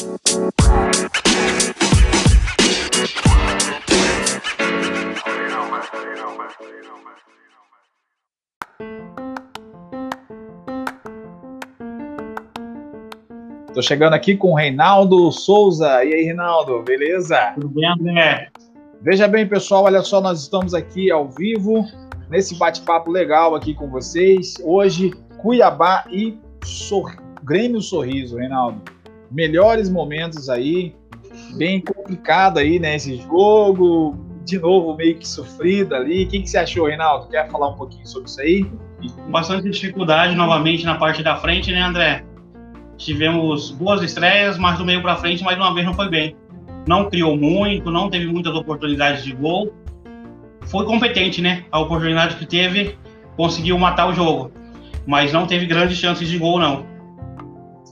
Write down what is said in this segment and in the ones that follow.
Tô chegando aqui com o Reinaldo Souza. E aí, Reinaldo, beleza? Tudo bem, André? Veja bem, pessoal, olha só, nós estamos aqui ao vivo, nesse bate-papo legal aqui com vocês. Hoje, Cuiabá e Sor... Grêmio Sorriso, Reinaldo. Melhores momentos aí, bem complicado aí, né, esse jogo, de novo meio que sofrido ali. O que, que você achou, Reinaldo? Quer falar um pouquinho sobre isso aí? Com bastante dificuldade novamente na parte da frente, né, André? Tivemos boas estreias, mas do meio para frente, mais uma vez não foi bem. Não criou muito, não teve muitas oportunidades de gol. Foi competente, né? A oportunidade que teve, conseguiu matar o jogo. Mas não teve grandes chances de gol, não.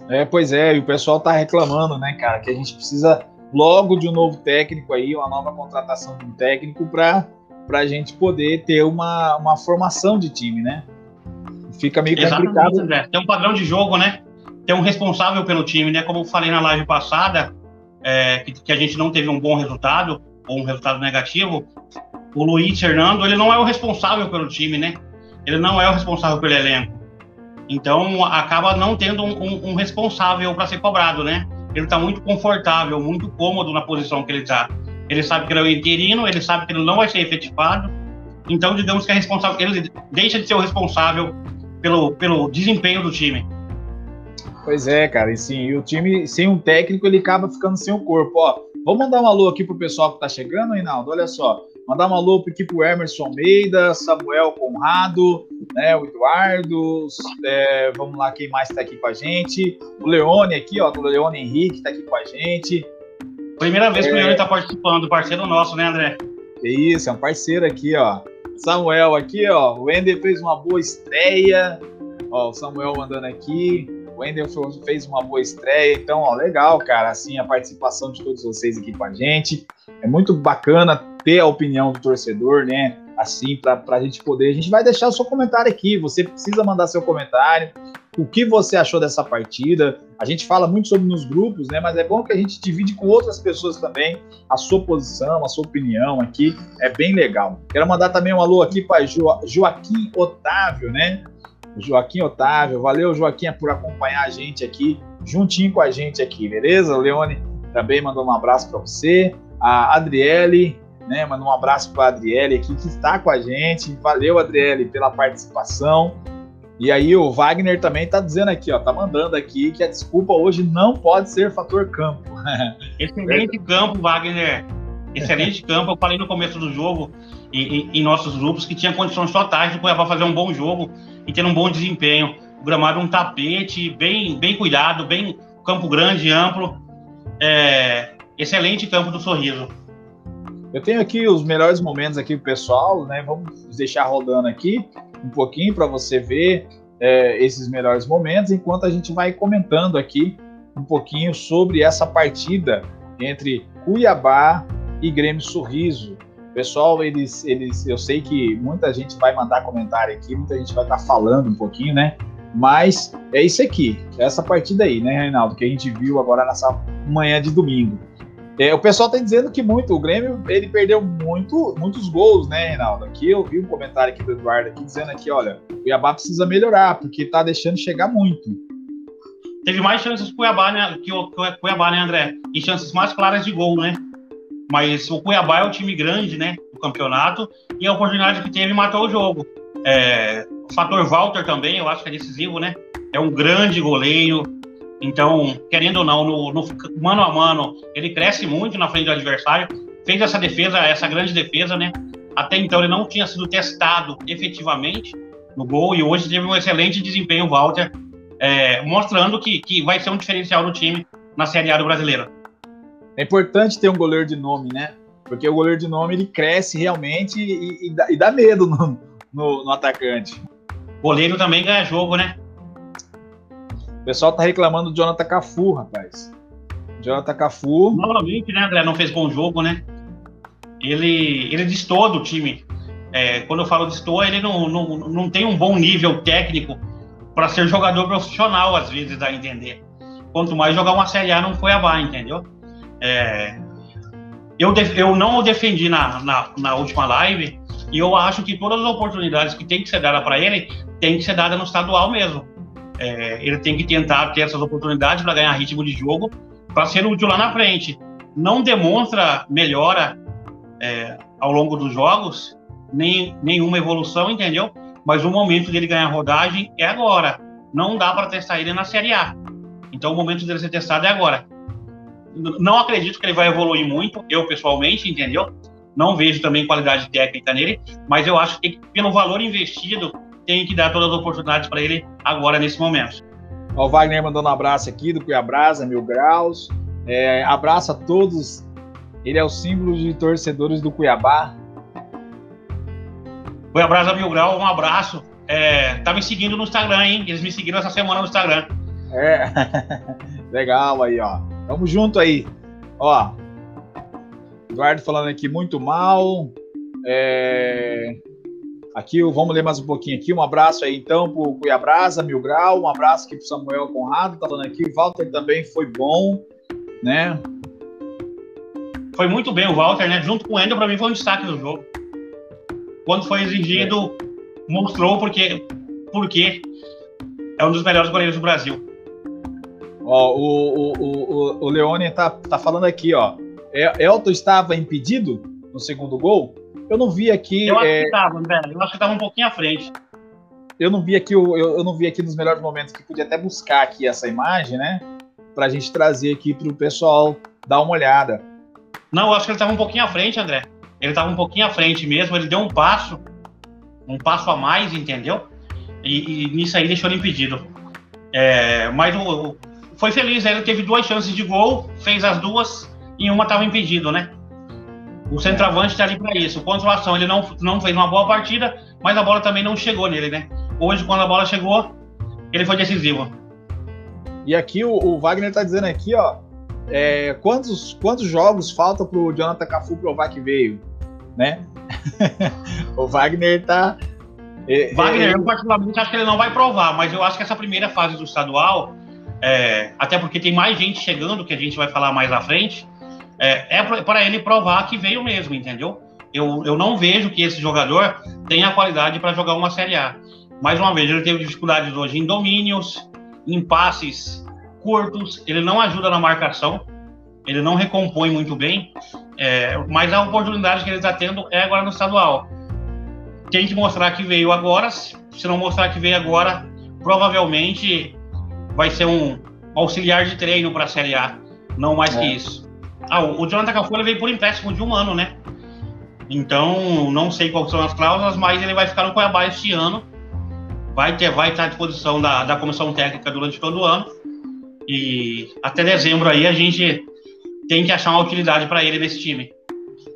É, pois é, e o pessoal tá reclamando, né, cara, que a gente precisa logo de um novo técnico aí, uma nova contratação de um técnico para a gente poder ter uma, uma formação de time, né? Fica meio Exatamente, complicado. André. Tem um padrão de jogo, né? ter um responsável pelo time, né? Como eu falei na live passada, é, que, que, a gente não teve um bom resultado, ou um resultado negativo, o Luiz Fernando, ele não é o responsável pelo time, né? Ele não é o responsável pelo elenco. Então, acaba não tendo um, um, um responsável para ser cobrado, né? Ele está muito confortável, muito cômodo na posição que ele está. Ele sabe que ele é o interino, ele sabe que ele não vai ser efetivado. Então, digamos que é responsável, ele deixa de ser o responsável pelo, pelo desempenho do time. Pois é, cara, e sim, e o time sem um técnico ele acaba ficando sem o corpo. Ó, vamos mandar um alô aqui pro pessoal que tá chegando, Reinaldo. Olha só, mandar um alô aqui pro Emerson Almeida, Samuel Conrado, né, o Eduardo, é, vamos lá, quem mais tá aqui com a gente? O Leone aqui, ó, o Leone Henrique tá aqui com a gente. Primeira vez que o Leone tá participando, parceiro nosso, né, André? É isso, é um parceiro aqui, ó. Samuel aqui, ó, o Ender fez uma boa estreia, ó, o Samuel mandando aqui. O fez uma boa estreia, então, ó, legal, cara, assim, a participação de todos vocês aqui com a gente. É muito bacana ter a opinião do torcedor, né? Assim, para a gente poder. A gente vai deixar o seu comentário aqui. Você precisa mandar seu comentário. O que você achou dessa partida? A gente fala muito sobre nos grupos, né? Mas é bom que a gente divide com outras pessoas também a sua posição, a sua opinião aqui. É bem legal. Quero mandar também um alô aqui para jo Joaquim Otávio, né? Joaquim Otávio. Valeu, Joaquim, por acompanhar a gente aqui, juntinho com a gente aqui, beleza? O Leone também mandou um abraço para você. A Adriele, né, mandou um abraço para a Adriele aqui, que está com a gente. Valeu, Adriele, pela participação. E aí o Wagner também está dizendo aqui, ó, tá mandando aqui que a desculpa hoje não pode ser fator campo. Excelente campo, Wagner. Excelente campo. Eu falei no começo do jogo, em, em, nossos grupos, que tinha condições totais de Cuiabá fazer um bom jogo e ter um bom desempenho. O gramado um tapete bem, bem cuidado, bem campo grande, amplo. É, excelente campo do Sorriso. Eu tenho aqui os melhores momentos aqui pessoal, né? Vamos deixar rodando aqui um pouquinho para você ver é, esses melhores momentos, enquanto a gente vai comentando aqui um pouquinho sobre essa partida entre Cuiabá e Grêmio Sorriso. Pessoal, eles, eles, eu sei que muita gente vai mandar comentário aqui, muita gente vai estar tá falando um pouquinho, né? Mas é isso aqui, é essa partida aí, né, Reinaldo, que a gente viu agora nessa manhã de domingo. É, o pessoal tá dizendo que muito, o Grêmio, ele perdeu muito, muitos gols, né, Reinaldo? Aqui eu vi um comentário aqui do Eduardo aqui dizendo aqui, olha, o Cuiabá precisa melhorar, porque tá deixando chegar muito. Teve mais chances Cuiabá, né, que o Cuiabá, né, André? E chances mais claras de gol, né? Mas o Cuiabá é um time grande, né, do campeonato, e a oportunidade que teve matou o jogo. É, o fator Walter também, eu acho que é decisivo, né? É um grande goleiro. Então, querendo ou não, no, no mano a mano, ele cresce muito na frente do adversário. Fez essa defesa, essa grande defesa, né? Até então ele não tinha sido testado efetivamente no gol e hoje teve um excelente desempenho, Walter, é, mostrando que, que vai ser um diferencial do time na Série A do Brasileiro. É importante ter um goleiro de nome, né? Porque o goleiro de nome ele cresce realmente e, e, dá, e dá, medo no, no, no, atacante. Goleiro também ganha jogo, né? O pessoal tá reclamando do Jonathan Cafu, rapaz. Jonathan Cafu. Novamente, né, André? Não fez bom jogo, né? Ele, ele destoa do time. É, quando eu falo destoa, ele não, não, não tem um bom nível técnico para ser jogador profissional, às vezes, dá a entender. quanto mais jogar uma Série A não foi a entendeu? É, eu, eu não o defendi na, na, na, última live e eu acho que todas as oportunidades que tem que ser dada para ele tem que ser dada no estadual mesmo. É, ele tem que tentar ter essas oportunidades para ganhar ritmo de jogo para ser útil lá na frente. Não demonstra melhora é, ao longo dos jogos, nem nenhuma evolução, entendeu? Mas o momento dele ganhar rodagem é agora. Não dá para testar ele na Série A. Então o momento dele ser testado é agora. Não acredito que ele vai evoluir muito, eu pessoalmente, entendeu? Não vejo também qualidade técnica nele, mas eu acho que pelo valor investido tem que dar todas as oportunidades para ele agora nesse momento. O Wagner mandando um abraço aqui do Cuiabrasa, Mil Graus. É, abraço a todos. Ele é o símbolo de torcedores do Cuiabá. Cuiabrasa Mil Graus, um abraço. É, tá me seguindo no Instagram, hein? Eles me seguiram essa semana no Instagram. É, legal aí, ó. Tamo junto aí. Ó, Eduardo falando aqui muito mal. É... Aqui, vamos ler mais um pouquinho aqui. Um abraço aí, então, pro Cuiabrasa, Mil Grau. Um abraço aqui pro Samuel Conrado, tá falando aqui. Walter também foi bom, né? Foi muito bem o Walter, né? Junto com o Ender, para mim, foi um destaque do jogo. Quando foi exigido, é. mostrou porque, porque é um dos melhores goleiros do Brasil. Ó, o, o, o, o Leone tá, tá falando aqui, ó. Elton estava impedido no segundo gol? Eu não vi aqui. Eu acho é... que estava, velho. Eu acho que estava um pouquinho à frente. Eu não vi aqui, eu, eu não vi aqui nos melhores momentos que podia até buscar aqui essa imagem, né? Pra gente trazer aqui pro pessoal dar uma olhada. Não, eu acho que ele estava um pouquinho à frente, André. Ele estava um pouquinho à frente mesmo. Ele deu um passo, um passo a mais, entendeu? E, e nisso aí deixou ele impedido. É, mas o, foi feliz, ele teve duas chances de gol, fez as duas e uma estava impedido, né? O centroavante está ali para isso. O pontuação, ele não, não fez uma boa partida, mas a bola também não chegou nele, né? Hoje, quando a bola chegou, ele foi decisivo. E aqui o, o Wagner está dizendo aqui, ó, é, quantos, quantos jogos faltam para o Jonathan Cafu provar que veio, né? o Wagner está é, Wagner, é, eu particularmente acho que ele não vai provar, mas eu acho que essa primeira fase do estadual é, até porque tem mais gente chegando, que a gente vai falar mais à frente, é, é para ele provar que veio mesmo, entendeu? Eu, eu não vejo que esse jogador tenha qualidade para jogar uma Série A. Mais uma vez, ele teve dificuldades hoje em domínios, em passes curtos, ele não ajuda na marcação, ele não recompõe muito bem, é, mas a oportunidade que ele está tendo é agora no estadual. Tem que mostrar que veio agora, se não mostrar que veio agora, provavelmente vai ser um auxiliar de treino para a Série A, não mais é. que isso. Ah, o Jonathan Cafu veio por empréstimo de um ano, né? Então, não sei quais são as cláusulas, mas ele vai ficar no Cuiabá este ano. Vai, ter, vai estar à disposição da, da comissão técnica durante todo o ano. E até dezembro aí a gente tem que achar uma utilidade para ele nesse time.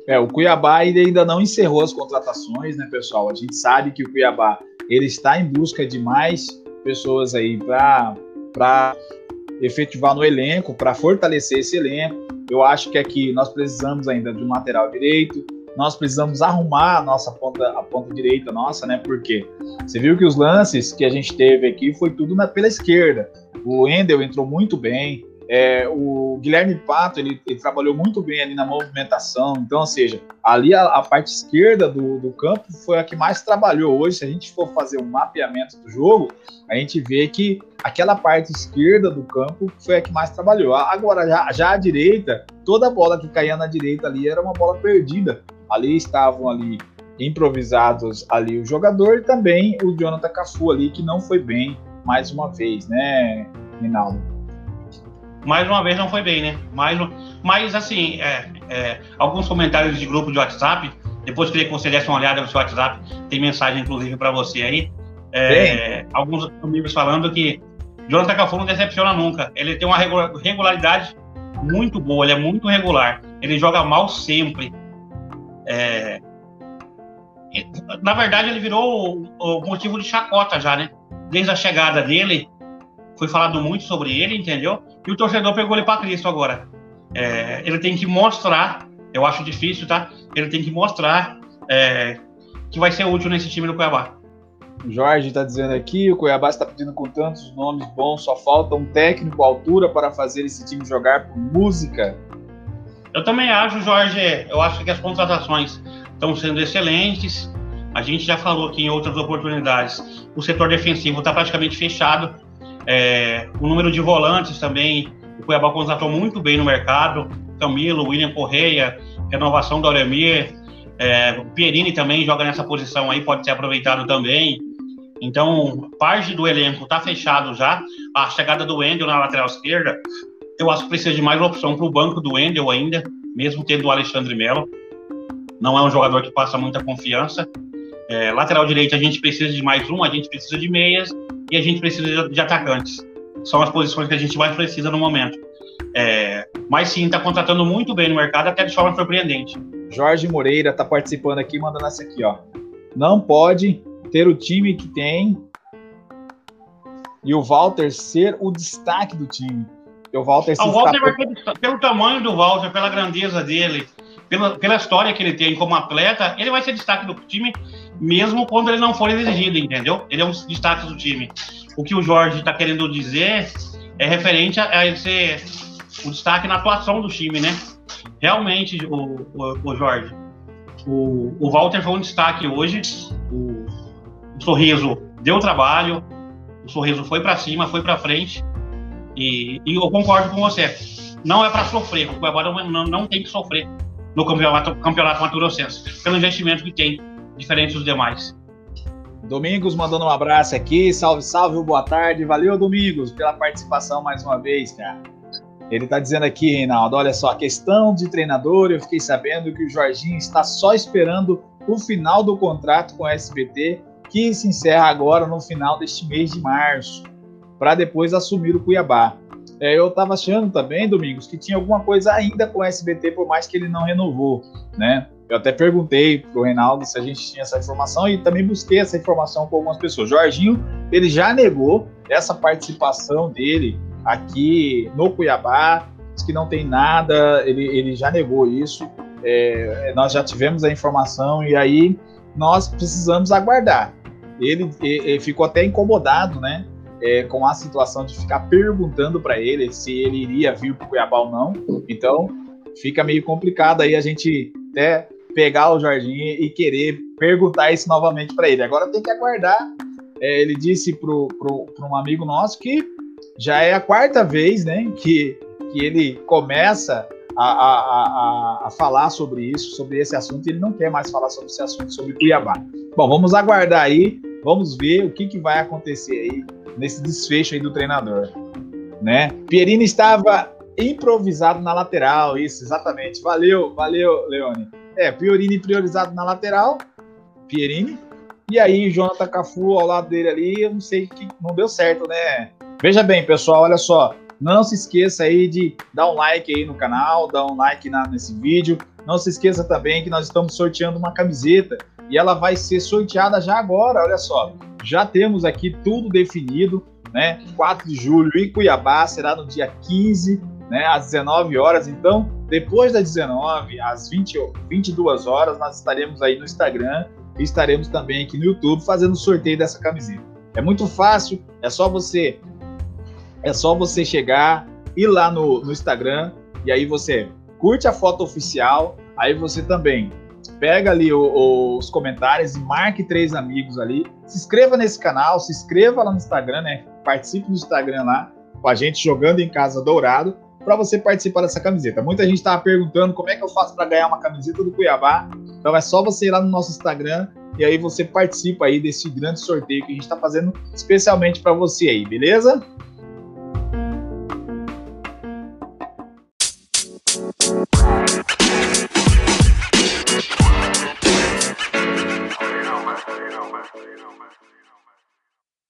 É, o Cuiabá ainda não encerrou as contratações, né, pessoal? A gente sabe que o Cuiabá ele está em busca de mais pessoas aí para para efetivar no elenco, para fortalecer esse elenco. Eu acho que aqui nós precisamos ainda de um lateral direito, nós precisamos arrumar a nossa ponta, a ponta direita nossa, né? Porque você viu que os lances que a gente teve aqui foi tudo na, pela esquerda. O Endel entrou muito bem, é, o Guilherme Pato ele, ele, trabalhou muito bem ali na movimentação, então, ou seja, ali a, a parte esquerda do, do, campo foi a que mais trabalhou. Hoje, se a gente for fazer um mapeamento do jogo, a gente vê que aquela parte esquerda do campo foi a que mais trabalhou. Agora, já, já a direita, toda bola que caía na direita ali era uma bola perdida. Ali estavam ali improvisados ali o jogador e também o Jonathan Cafu ali, que não foi bem mais uma vez, né, Rinaldo? Mais uma vez não foi bem, né? Mais, mas assim, é, é, alguns comentários de grupo de WhatsApp, depois queria que você desse uma olhada no seu WhatsApp, tem mensagem inclusive para você aí. É, alguns amigos falando que Jonathan Cafu não decepciona nunca. Ele tem uma regularidade muito boa, ele é muito regular. Ele joga mal sempre. É, na verdade, ele virou o, o motivo de chacota já, né? Desde a chegada dele, foi falado muito sobre ele, entendeu? E o torcedor pegou ele para Cristo agora. É, ele tem que mostrar, eu acho difícil, tá? Ele tem que mostrar é, que vai ser útil nesse time do Cuiabá. O Jorge está dizendo aqui, o Cuiabá está pedindo com tantos nomes bons, só falta um técnico à altura para fazer esse time jogar por música. Eu também acho, Jorge, eu acho que as contratações estão sendo excelentes. A gente já falou aqui em outras oportunidades, o setor defensivo está praticamente fechado. É, o número de volantes também, o Cuiabá contratou muito bem no mercado. Camilo, William Correia, renovação do Auremir, é, o Pierini também joga nessa posição aí, pode ser aproveitado também. Então, parte do elenco está fechado já. A chegada do Wendel na lateral esquerda, eu acho que precisa de mais opção para o banco do Wendel ainda, mesmo tendo o Alexandre Melo. Não é um jogador que passa muita confiança. É, lateral direito, a gente precisa de mais um, a gente precisa de meias e a gente precisa de, atacantes. São as posições que a gente mais precisa no momento. É, mas sim, está contratando muito bem no mercado, até de forma surpreendente. Jorge Moreira está participando aqui, mandando essa aqui, ó. Não pode ter o time que tem e o Walter ser o destaque do time. E o Walter, ah, o Walter vai ter, pelo tamanho do Walter, pela grandeza dele, pela, pela história que ele tem como atleta, ele vai ser destaque do time, mesmo quando ele não for exigido, entendeu? Ele é um destaque do time. O que o Jorge está querendo dizer é referente a, a o destaque na atuação do time, né? Realmente, o, o, o Jorge, o, o Walter foi um destaque hoje. O, o Sorriso deu trabalho, o Sorriso foi para cima, foi para frente. E, e, eu concordo com você. Não é para sofrer, o Cuiabá não, não, não, tem que sofrer no campeonato, campeonato Mato pelo investimento que tem, diferente dos demais. Domingos mandando um abraço aqui, salve, salve, boa tarde, valeu Domingos pela participação mais uma vez, cara. Ele está dizendo aqui, Reinaldo, olha só, a questão de treinador, eu fiquei sabendo que o Jorginho está só esperando o final do contrato com o SBT que se encerra agora no final deste mês de março, para depois assumir o Cuiabá. É, eu estava achando também, Domingos, que tinha alguma coisa ainda com o SBT, por mais que ele não renovou, né? Eu até perguntei para o Reinaldo se a gente tinha essa informação e também busquei essa informação com algumas pessoas. Jorginho, ele já negou essa participação dele aqui no Cuiabá, diz que não tem nada, ele, ele já negou isso. É, nós já tivemos a informação e aí nós precisamos aguardar ele, ele ficou até incomodado, né? É, com a situação de ficar perguntando para ele se ele iria vir para o Cuiabá ou não. Então, fica meio complicado aí a gente até pegar o Jardim e querer perguntar isso novamente para ele. Agora tem que aguardar. É, ele disse para um amigo nosso que já é a quarta vez né, que, que ele começa a, a, a, a, falar sobre isso, sobre esse assunto, e ele não quer mais falar sobre esse assunto, sobre Cuiabá. Bom, vamos aguardar aí, vamos ver o que, que vai acontecer aí nesse desfecho aí do treinador. Né? Pierini estava improvisado na lateral, isso, exatamente. Valeu, valeu, Leone. É, Pierini priorizado na lateral, Pierini, e aí Jonathan Cafu ao lado dele ali, eu não sei que não deu certo, né? Veja bem, pessoal, olha só, não se esqueça aí de dar um like aí no canal, dar um like na, nesse vídeo. Não se esqueça também que nós estamos sorteando uma camiseta e ela vai ser sorteada já agora, olha só. Já temos aqui tudo definido, né? 4 de julho em Cuiabá, será no dia 15, né, às 19 horas. Então, depois das 19, às 20, 22 horas, nós estaremos aí no Instagram e estaremos também aqui no YouTube fazendo o sorteio dessa camiseta. É muito fácil, é só você é só você chegar, ir lá no, no Instagram e aí você curte a foto oficial, aí você também pega ali o, o, os comentários e marque três amigos ali. Se inscreva nesse canal, se inscreva lá no Instagram, né? Participe do Instagram lá com a gente jogando em casa dourado para você participar dessa camiseta. Muita gente estava perguntando como é que eu faço para ganhar uma camiseta do Cuiabá. Então é só você ir lá no nosso Instagram e aí você participa aí desse grande sorteio que a gente está fazendo especialmente para você aí, beleza?